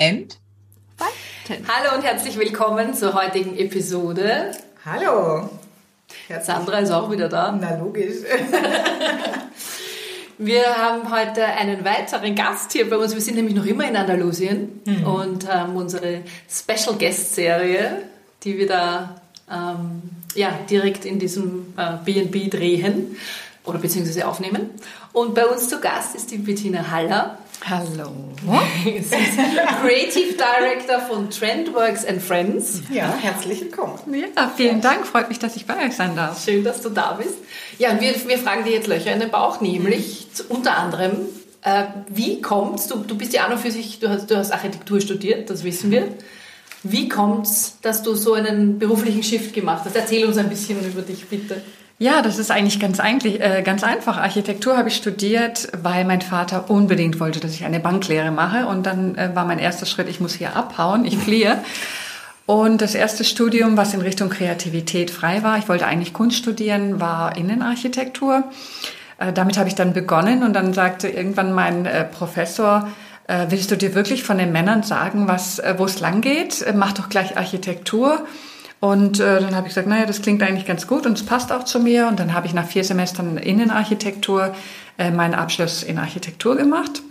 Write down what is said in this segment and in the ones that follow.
and Hallo und herzlich willkommen zur heutigen Episode. Hallo. Sandra ist auch wieder da. Na logisch. Wir haben heute einen weiteren Gast hier bei uns. Wir sind nämlich noch immer in Andalusien mhm. und haben unsere Special Guest Serie, die wir da ähm, ja, direkt in diesem B&B äh, drehen oder beziehungsweise aufnehmen. Und bei uns zu Gast ist die Bettina Haller. Hallo. Sie ist Creative Director von Trendworks and Friends. Ja, herzlich willkommen. Ja, vielen Dank. Freut mich, dass ich bei euch sein darf. Schön, dass du da bist. Ja, und wir, wir fragen dir jetzt Löcher in den Bauch, nämlich mhm. unter anderem, äh, wie kommt's, du, du bist ja auch noch für sich, du hast, du hast Architektur studiert, das wissen wir. Wie kommt's, dass du so einen beruflichen Shift gemacht hast? Erzähl uns ein bisschen über dich, bitte. Ja, das ist eigentlich ganz, eigentlich, äh, ganz einfach. Architektur habe ich studiert, weil mein Vater unbedingt wollte, dass ich eine Banklehre mache. Und dann äh, war mein erster Schritt, ich muss hier abhauen, ich fliehe. Und das erste Studium, was in Richtung Kreativität frei war, ich wollte eigentlich Kunst studieren, war Innenarchitektur. Äh, damit habe ich dann begonnen und dann sagte irgendwann mein äh, Professor, äh, willst du dir wirklich von den Männern sagen, was, äh, wo es lang geht? Äh, mach doch gleich Architektur. Und äh, dann habe ich gesagt, naja, das klingt eigentlich ganz gut und es passt auch zu mir. Und dann habe ich nach vier Semestern Innenarchitektur äh, meinen Abschluss in Architektur gemacht.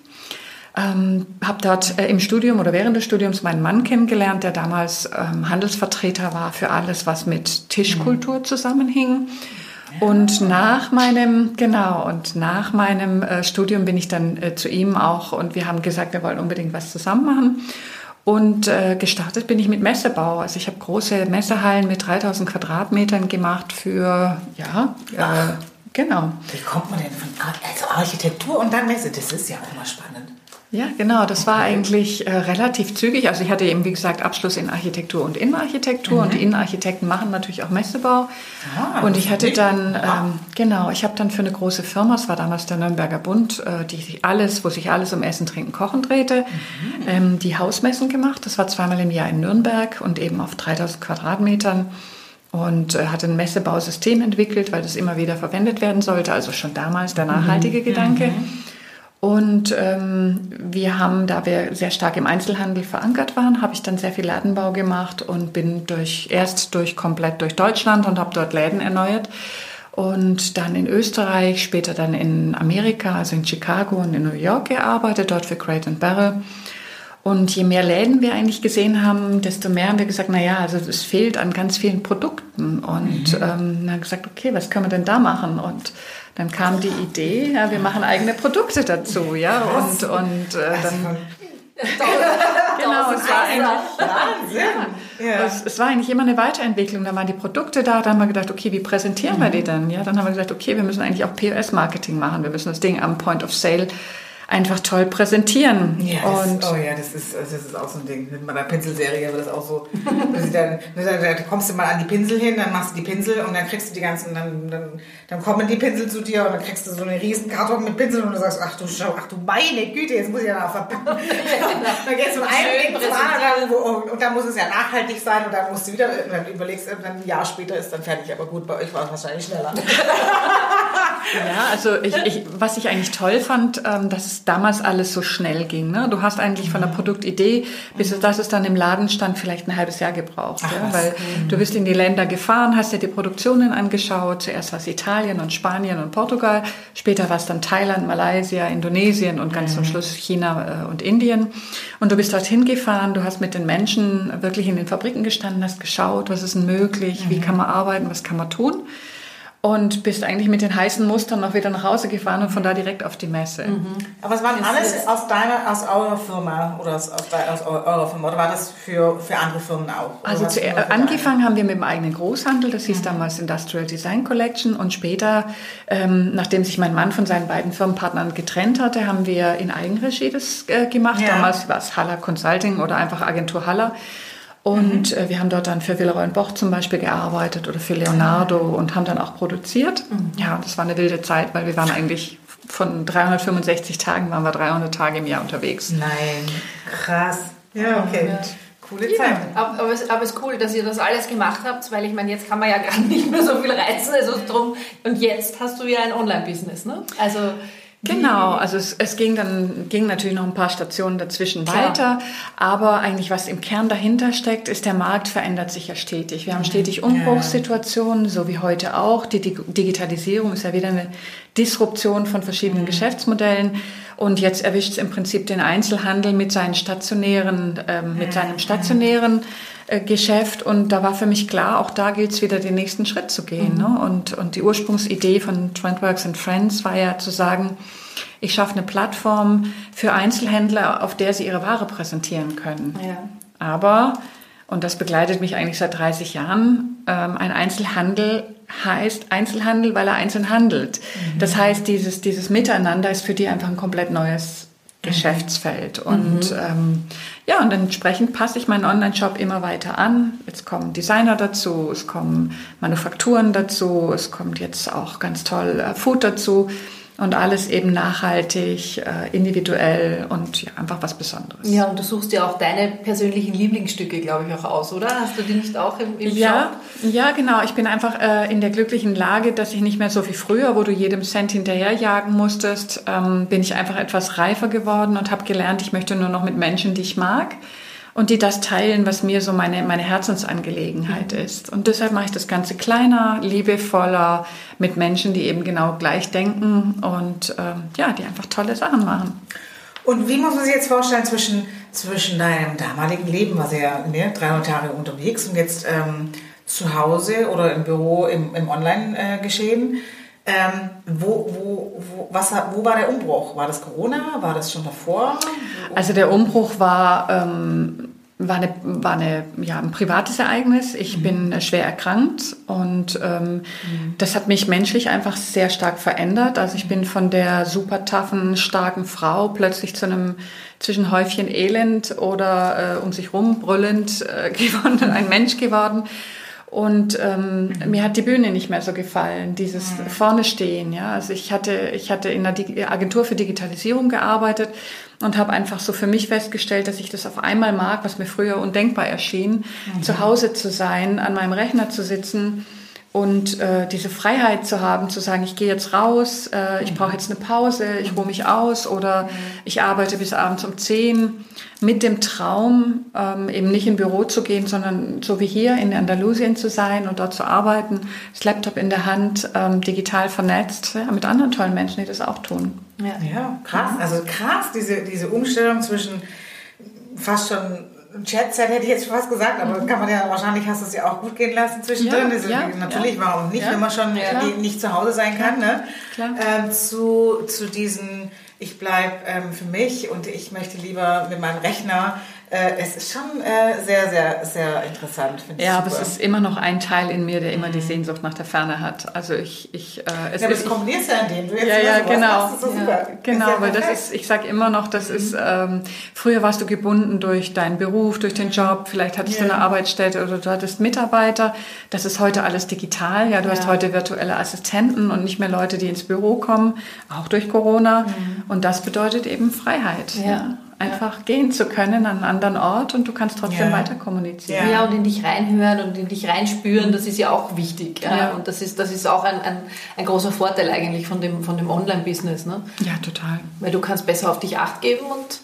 Ähm, habe dort äh, im Studium oder während des Studiums meinen Mann kennengelernt, der damals ähm, Handelsvertreter war für alles, was mit Tischkultur zusammenhing. Und nach meinem, genau, und nach meinem äh, Studium bin ich dann äh, zu ihm auch und wir haben gesagt, wir wollen unbedingt was zusammen machen. Und äh, gestartet bin ich mit Messebau. Also ich habe große Messehallen mit 3000 Quadratmetern gemacht für, ja, äh, genau. Wie kommt man denn von also Architektur und dann Messe? Das ist ja auch mal spannend. Ja, genau. Das war eigentlich äh, relativ zügig. Also ich hatte eben, wie gesagt, Abschluss in Architektur und Innenarchitektur. Mhm. Und die Innenarchitekten machen natürlich auch Messebau. Ah, und ich hatte dann, ähm, genau, ich habe dann für eine große Firma, es war damals der Nürnberger Bund, äh, die sich alles, wo sich alles um Essen, Trinken, Kochen drehte, mhm. ähm, die Hausmessen gemacht. Das war zweimal im Jahr in Nürnberg und eben auf 3000 Quadratmetern und äh, hatte ein Messebausystem entwickelt, weil das immer wieder verwendet werden sollte. Also schon damals der nachhaltige mhm. Gedanke. Und ähm, wir haben, da wir sehr stark im Einzelhandel verankert waren, habe ich dann sehr viel Ladenbau gemacht und bin durch erst durch komplett durch Deutschland und habe dort Läden erneuert und dann in Österreich, später dann in Amerika, also in Chicago und in New York gearbeitet, dort für Crate Barrel. Und je mehr Läden wir eigentlich gesehen haben, desto mehr haben wir gesagt, na ja, also es fehlt an ganz vielen Produkten. Und mhm. ähm, dann gesagt, okay, was können wir denn da machen? Und dann kam die Idee, ja, wir machen eigene Produkte dazu, ja, und, und äh, dann... genau, es war eigentlich Wahnsinn. Ja. Es, es, war eigentlich immer eine Weiterentwicklung. Da waren die Produkte da, dann haben wir gedacht, okay, wie präsentieren mhm. wir die dann? Ja, dann haben wir gesagt, okay, wir müssen eigentlich auch POS-Marketing machen. Wir müssen das Ding am Point of Sale einfach toll präsentieren. Ja, das, und oh ja, das ist, das ist auch so ein Ding. Mit meiner Pinselserie war das auch so. dann, da kommst du mal an die Pinsel hin, dann machst du die Pinsel und dann kriegst du die ganzen, dann, dann, dann kommen die Pinsel zu dir und dann kriegst du so einen riesen Karton mit Pinseln und du sagst, ach du Schau, ach du meine Güte, jetzt muss ich ja noch verpacken. dann gehst du von einem Ding zum anderen und dann muss es ja nachhaltig sein und dann musst du wieder, dann überlegst, dann ein Jahr später ist dann fertig, aber gut, bei euch war es wahrscheinlich schneller. ja, also ich, ich, was ich eigentlich toll fand, ähm, dass es damals alles so schnell ging. Ne? Du hast eigentlich von der Produktidee bis mhm. dass es dann im Laden stand vielleicht ein halbes Jahr gebraucht. Ach, ja? Weil cool. du bist in die Länder gefahren, hast dir die Produktionen angeschaut. Zuerst war es Italien und Spanien und Portugal. Später war es dann Thailand, Malaysia, Indonesien und ganz mhm. zum Schluss China äh, und Indien. Und du bist dorthin gefahren, du hast mit den Menschen wirklich in den Fabriken gestanden, hast geschaut, was ist denn möglich, mhm. wie kann man arbeiten, was kann man tun. Und bist eigentlich mit den heißen Mustern noch wieder nach Hause gefahren und von da direkt auf die Messe. Mhm. Aber es waren alles aus deiner, aus eurer Firma oder aus, aus, aus eurer Firma oder war das für, für andere Firmen auch? Also zu, angefangen haben wir mit dem eigenen Großhandel, das hieß mhm. damals Industrial Design Collection und später, ähm, nachdem sich mein Mann von seinen beiden Firmenpartnern getrennt hatte, haben wir in Eigenregie das äh, gemacht. Ja. Damals war es Haller Consulting oder einfach Agentur Haller. Und mhm. äh, wir haben dort dann für Villeroy Boch zum Beispiel gearbeitet oder für Leonardo und haben dann auch produziert. Mhm. Ja, das war eine wilde Zeit, weil wir waren eigentlich von 365 Tagen waren wir 300 Tage im Jahr unterwegs. Nein, krass. Ja, okay. Ja. Coole Zeit. Ja, aber, aber, es, aber es ist cool, dass ihr das alles gemacht habt, weil ich meine, jetzt kann man ja gar nicht mehr so viel reizen. Also drum, und jetzt hast du ja ein Online-Business, ne? Also Genau, also es, es, ging dann ging natürlich noch ein paar Stationen dazwischen Klar. weiter, aber eigentlich was im Kern dahinter steckt, ist der Markt verändert sich ja stetig. Wir haben mhm. stetig Umbruchssituationen, so wie heute auch. Die Digitalisierung ist ja wieder eine Disruption von verschiedenen mhm. Geschäftsmodellen und jetzt erwischt es im Prinzip den Einzelhandel mit seinen stationären, äh, mit seinem stationären Geschäft und da war für mich klar, auch da gilt es wieder den nächsten Schritt zu gehen. Mhm. Ne? Und, und die Ursprungsidee von Trendworks and Friends war ja zu sagen, ich schaffe eine Plattform für Einzelhändler, auf der sie ihre Ware präsentieren können. Ja. Aber, und das begleitet mich eigentlich seit 30 Jahren, ähm, ein Einzelhandel heißt Einzelhandel, weil er einzeln handelt. Mhm. Das heißt, dieses, dieses Miteinander ist für die einfach ein komplett neues Geschäftsfeld. Und mhm. ähm, ja, und entsprechend passe ich meinen Online-Shop immer weiter an. Jetzt kommen Designer dazu, es kommen Manufakturen dazu, es kommt jetzt auch ganz toll äh, Food dazu und alles eben nachhaltig, äh, individuell und ja, einfach was Besonderes. Ja, und du suchst ja auch deine persönlichen Lieblingsstücke, glaube ich, auch aus, oder? Hast du die nicht auch im, im ja, Shop? Ja, genau. Ich bin einfach äh, in der glücklichen Lage, dass ich nicht mehr so wie früher, wo du jedem Cent hinterherjagen musstest, ähm, bin ich einfach etwas reifer geworden und habe gelernt, ich möchte nur noch mit Menschen, die ich mag und die das teilen, was mir so meine, meine Herzensangelegenheit mhm. ist. Und deshalb mache ich das Ganze kleiner, liebevoller, mit Menschen, die eben genau gleich denken und ähm, ja, die einfach tolle Sachen machen. Und wie muss man sich jetzt vorstellen zwischen, zwischen deinem damaligen Leben, war sie ja ne, 300 Jahre unterwegs und jetzt ähm, zu Hause oder im Büro im, im Online-Geschehen? Äh, ähm, wo, wo, wo, was, wo war der Umbruch? War das Corona? War das schon davor? Also der Umbruch war, ähm, war, eine, war eine, ja, ein privates Ereignis. Ich mhm. bin schwer erkrankt und ähm, mhm. das hat mich menschlich einfach sehr stark verändert. Also ich bin von der super toughen, starken Frau plötzlich zu einem zwischen Häufchen Elend oder äh, um sich rum brüllend äh, geworden, ein Mensch geworden. Und ähm, mir hat die Bühne nicht mehr so gefallen, dieses mhm. vorne stehen. Ja, also ich hatte ich hatte in der Agentur für Digitalisierung gearbeitet und habe einfach so für mich festgestellt, dass ich das auf einmal mag, was mir früher undenkbar erschien, mhm. zu Hause zu sein, an meinem Rechner zu sitzen und äh, diese Freiheit zu haben, zu sagen, ich gehe jetzt raus, äh, ich brauche jetzt eine Pause, ich ruhe mich aus oder ich arbeite bis abends um 10 mit dem Traum, ähm, eben nicht in Büro zu gehen, sondern so wie hier in Andalusien zu sein und dort zu arbeiten, das Laptop in der Hand, ähm, digital vernetzt, ja, mit anderen tollen Menschen, die das auch tun. Ja, ja krass. Also krass, diese, diese Umstellung zwischen fast schon Chatset hätte ich jetzt fast gesagt, aber mhm. kann man ja wahrscheinlich hast du es ja auch gut gehen lassen zwischendrin. Ja, ja, natürlich, ja. warum nicht, wenn man schon nicht, zu Hause sein kann. Ne? Ähm, zu, zu diesen, ich bleibe ähm, für mich und ich möchte lieber mit meinem Rechner es ist schon äh, sehr, sehr, sehr interessant. Ja, aber es ist immer noch ein Teil in mir, der immer die mhm. Sehnsucht nach der Ferne hat. Also ich, ich, äh, es ja, aber das kombinierst ja in dem du jetzt ja, ja, genau, machst, so ja, genau, weil das ist, ich sage immer noch, das mhm. ist, ähm, früher warst du gebunden durch deinen Beruf, durch den Job, vielleicht hattest yeah. du eine Arbeitsstätte oder du hattest Mitarbeiter. Das ist heute alles digital. Ja, du ja. hast heute virtuelle Assistenten und nicht mehr Leute, die ins Büro kommen, auch durch Corona. Mhm. Und das bedeutet eben Freiheit. Ja einfach gehen zu können an einen anderen Ort und du kannst trotzdem ja. weiter kommunizieren. Ja. und in dich reinhören und in dich reinspüren, das ist ja auch wichtig. Ja. Und das ist, das ist auch ein, ein, ein großer Vorteil eigentlich von dem, von dem Online-Business. Ne? Ja, total. Weil du kannst besser auf dich acht geben und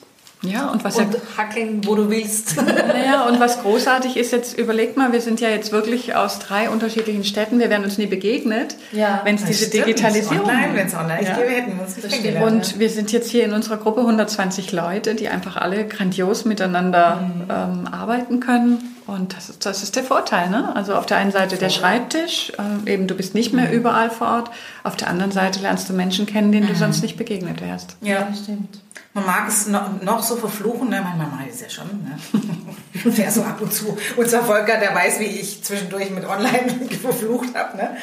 Ja, und was und ja, hackeln, wo du willst. naja, und was großartig ist jetzt, überleg mal, wir sind ja jetzt wirklich aus drei unterschiedlichen Städten, wir wären uns nie begegnet, Ja, wenn es diese stimmt. Digitalisierung Online, wenn es online Ja. gäbe, hätten wir uns nicht. Und wir sind jetzt hier in unserer Gruppe 120 Leute, die einfach alle grandios miteinander ähm, arbeiten können. Und das ist, das ist der Vorteil. Ne? Also auf der einen Seite der Schreibtisch, ähm, eben du bist nicht mehr überall vor Ort. Auf der anderen Seite lernst du Menschen kennen, denen du sonst nicht begegnet wärst. Ja, stimmt. Man mag es noch, so verfluchen, ne? mache ich es ja schon. Ne? Der so ab und zu. Unser Volker, der weiß, wie ich zwischendurch mit Online verflucht habe. Ne?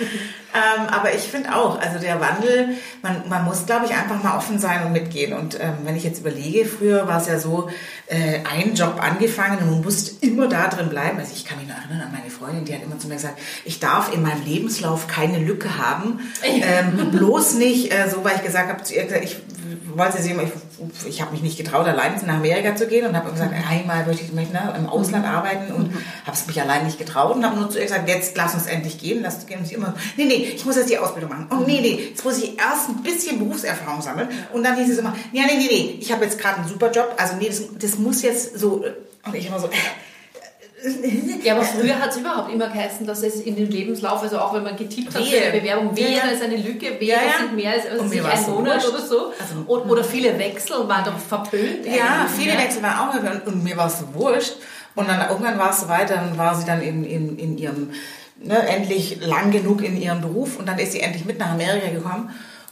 Ähm, aber ich finde auch, also der Wandel, man, man muss, glaube ich, einfach mal offen sein und mitgehen. Und ähm, wenn ich jetzt überlege, früher war es ja so, äh, ein Job angefangen und man musste immer da drin bleiben. Also ich kann mich noch erinnern an meine Freundin, die hat immer zu mir gesagt, ich darf in meinem Lebenslauf keine Lücke haben. Ähm, bloß nicht, äh, so weil ich gesagt habe zu ihr, ich wollte sie immer, ich, ich habe mich nicht getraut, allein nach Amerika zu gehen und habe gesagt, einmal möchte ich möchte, ne, im Ausland arbeiten und habe es mich allein nicht getraut und habe nur zu ihr gesagt, jetzt lass uns endlich gehen, lass uns gehen. Und sie immer, nee, nee, ich muss jetzt die Ausbildung machen. Oh, nee, nee, jetzt muss ich erst ein bisschen Berufserfahrung sammeln. Und dann hieß es immer, ja, nee, nee, nee, ich habe jetzt gerade einen super Job, also nee, das, das muss jetzt so, und ich immer so, Ja, aber früher hat es überhaupt immer geheißen, dass es in den Lebenslauf, also auch wenn man getippt hat für Wehe. eine Bewerbung, Ja, wäre ja. es eine Lücke, wäre Ja, ja. sind mehr als also ein so Monat wurscht. oder so. Also, oder, oder viele Wechsel waren doch verpönt. Ja, viele ja. Wechsel waren auch und, und mir war es so wurscht. Und dann irgendwann war es so weit, dann war sie dann in, in, in ihrem, ne, endlich lang genug in ihrem Beruf und dann ist sie endlich mit nach Amerika gekommen.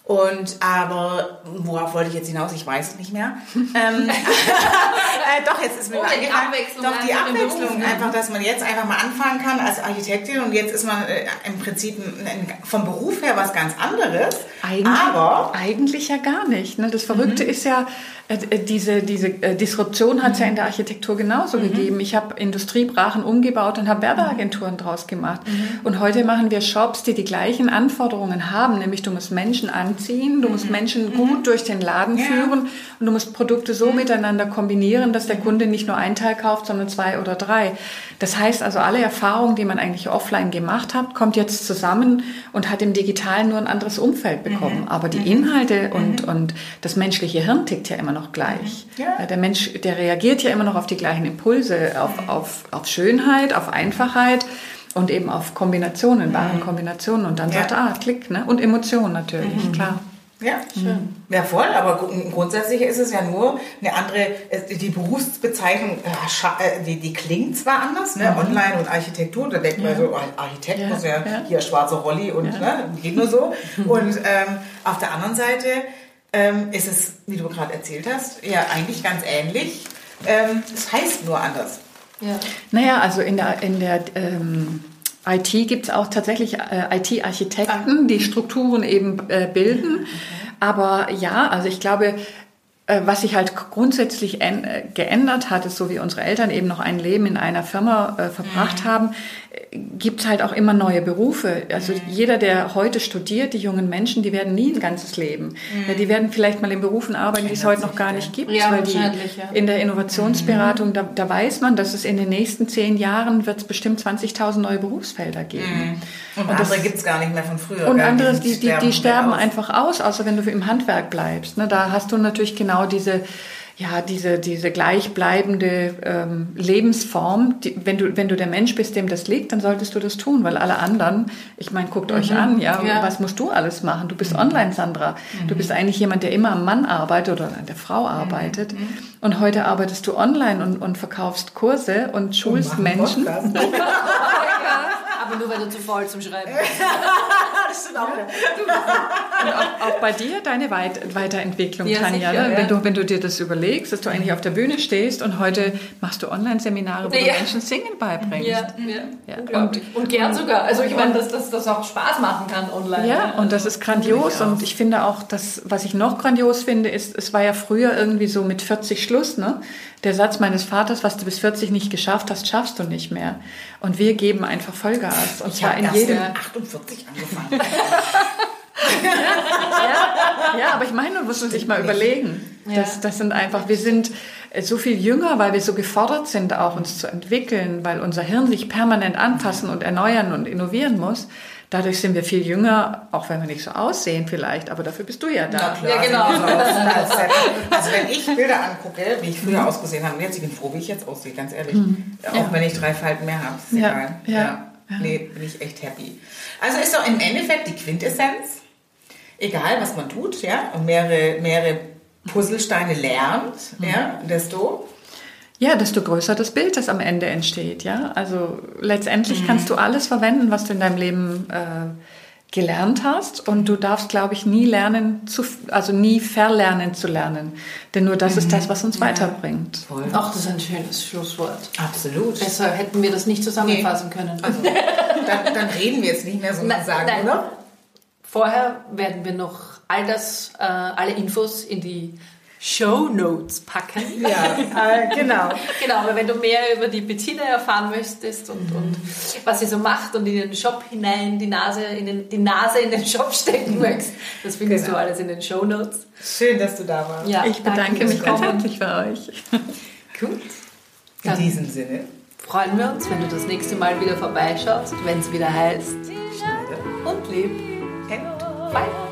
Und aber worauf wollte ich jetzt hinaus? Ich weiß es nicht mehr. ähm, äh, doch, jetzt ist mir Oh, die. Abwechslung Doch die einfach im Beruf, Abwechslung, ne? einfach, dass man jetzt einfach mal anfangen kann als Architektin und jetzt ist man äh, im Prinzip ein, ein, vom Beruf her was ganz anderes. Eigentlich, aber eigentlich ja gar nicht. Ne? Das Verrückte ist ja, diese, diese äh, Disruption hat es ja in der Architektur genauso gegeben. Ich habe Industriebrachen umgebaut und habe Werbeagenturen draus gemacht. Und heute machen wir Shops, die die gleichen Anforderungen haben, nämlich du musst Menschen anziehen, du musst Menschen gut durch den Laden Ja. führen und du musst Produkte so miteinander kombinieren, dass der Kunde nicht nur ein Teil kauft, sondern zwei oder drei. Das heißt also, alle Erfahrungen, die man eigentlich offline gemacht hat, kommt jetzt zusammen und hat im Digitalen nur ein anderes Umfeld bekommen. Aber die Inhalte und, und das menschliche Hirn tickt ja immer noch gleich. Ja. Der Mensch, der reagiert ja immer noch auf die gleichen Impulse, auf, auf, auf Schönheit, auf Einfachheit und eben auf Kombinationen, wahren Kombinationen. Und dann Ja. sagt er, ah, Klick, ne? Und Emotionen natürlich, klar. Ja, schön. Ja, voll, aber gru- grundsätzlich ist es ja nur eine andere, äh, die Berufsbezeichnung, äh, äh, die, die klingt zwar anders, ne? Online und Architektur, da denkt man so, oh, Architekt Ja, muss ja, ja. hier schwarzer Rolli und ne, geht nur so. Und ähm, auf der anderen Seite ähm, ist es, wie du gerade erzählt hast, ja eigentlich ganz ähnlich. Ähm, Es heißt nur anders. Ja. Naja, also in der, in der ähm, IT gibt es auch tatsächlich äh, IT-Architekten, die Strukturen eben äh, bilden. Aber ja, also ich glaube, was sich halt grundsätzlich äh, geändert hat, ist so wie unsere Eltern eben noch ein Leben in einer Firma äh, verbracht haben, gibt es halt auch immer neue Berufe. Also jeder, der heute studiert, die jungen Menschen, die werden nie ein ganzes Leben. Ja, die werden vielleicht mal in Berufen arbeiten, die es heute noch gar nicht gibt, Ja, weil die ja. in der Innovationsberatung, da, da weiß man, dass es in den nächsten zehn Jahren wird es bestimmt 20.000 neue Berufsfelder geben. Und, Und das- andere gibt es gar nicht mehr von früher. Und andere, die, die, die sterben aus. einfach aus, außer wenn du im Handwerk bleibst. Ne, da hast du natürlich genau diese, ja, diese, diese gleichbleibende ähm, Lebensform. Die, wenn, du, wenn du der Mensch bist, dem das liegt, dann solltest du das tun, weil alle anderen, ich meine, guckt euch an, ja, Ja. was musst du alles machen? Du bist online, Sandra. Du bist eigentlich jemand, der immer am Mann arbeitet oder an der Frau arbeitet. Und heute arbeitest du online und, und verkaufst Kurse und schulst Machen Menschen. Aber nur weil du zu faul zum Schreiben bist. Und auch, auch bei dir deine Weit Weiterentwicklung, Ja, Tanja. sicher, ne? wenn, du, wenn du dir das überlegst, dass du eigentlich auf der Bühne stehst und heute machst du Online-Seminare, wo du Menschen Singen beibringst. Ja, ja. Unglaublich. Und, gern sogar. Also ich meine, dass dass das auch Spaß machen kann online. Ja, und das ist grandios. Und ich finde auch, das, was ich noch grandios finde, ist, es war ja früher irgendwie so mit 40 Schluss, ne? Der Satz meines Vaters, was du bis 40 nicht geschafft hast, schaffst du nicht mehr. Und wir geben einfach Vollgas. Und Ich zwar in jedem. mit 48 angefangen. Ja, aber ich meine, du musst uns dich mal überlegen. Das, das sind einfach, wir sind äh, so viel jünger, weil wir so gefordert sind, auch uns zu entwickeln, weil unser Hirn sich permanent anpassen und erneuern und innovieren muss. Dadurch sind wir viel jünger, auch wenn wir nicht so aussehen vielleicht, aber dafür bist du ja da. Ja, genau. man. Also wenn ich Bilder angucke, wie ich früher ausgesehen habe, jetzt, ich bin froh, wie ich jetzt aussehe, ganz ehrlich. Auch wenn ich drei Falten mehr habe, ist Ja, egal. ja. Nee, bin ich echt happy. Also ist doch im Endeffekt die Quintessenz, egal was man tut, ja, und mehrere, mehrere Puzzlesteine lernt, ja, desto Ja, desto größer das Bild, das am Ende entsteht. Ja, also letztendlich kannst du alles verwenden, was du in deinem Leben äh, gelernt hast, und du darfst, glaube ich, nie lernen zu, also nie verlernen zu lernen, denn nur das ist das, was uns weiterbringt. voll. Ach, das ist ein schönes Schlusswort. Absolut. Besser hätten wir das nicht zusammenfassen können. Also, dann, dann reden wir jetzt nicht mehr, Nein, sagen, nein. oder? Vorher werden wir noch all das, äh, alle Infos in die Show Notes packen. Ja, äh, genau. Genau, aber wenn du mehr über die Bettina erfahren möchtest und, und was sie so macht und in den Shop hinein die Nase in den, die Nase in den Shop stecken möchtest, das findest Genau. du alles in den Show Notes. Schön, dass du da warst. Ja, Ich bedanke danke mich ganz herzlich für euch. Gut. In diesem Sinne. freuen wir uns, wenn du das nächste Mal wieder vorbeischaust, wenn es wieder heißt Schneide. und leb. and bye.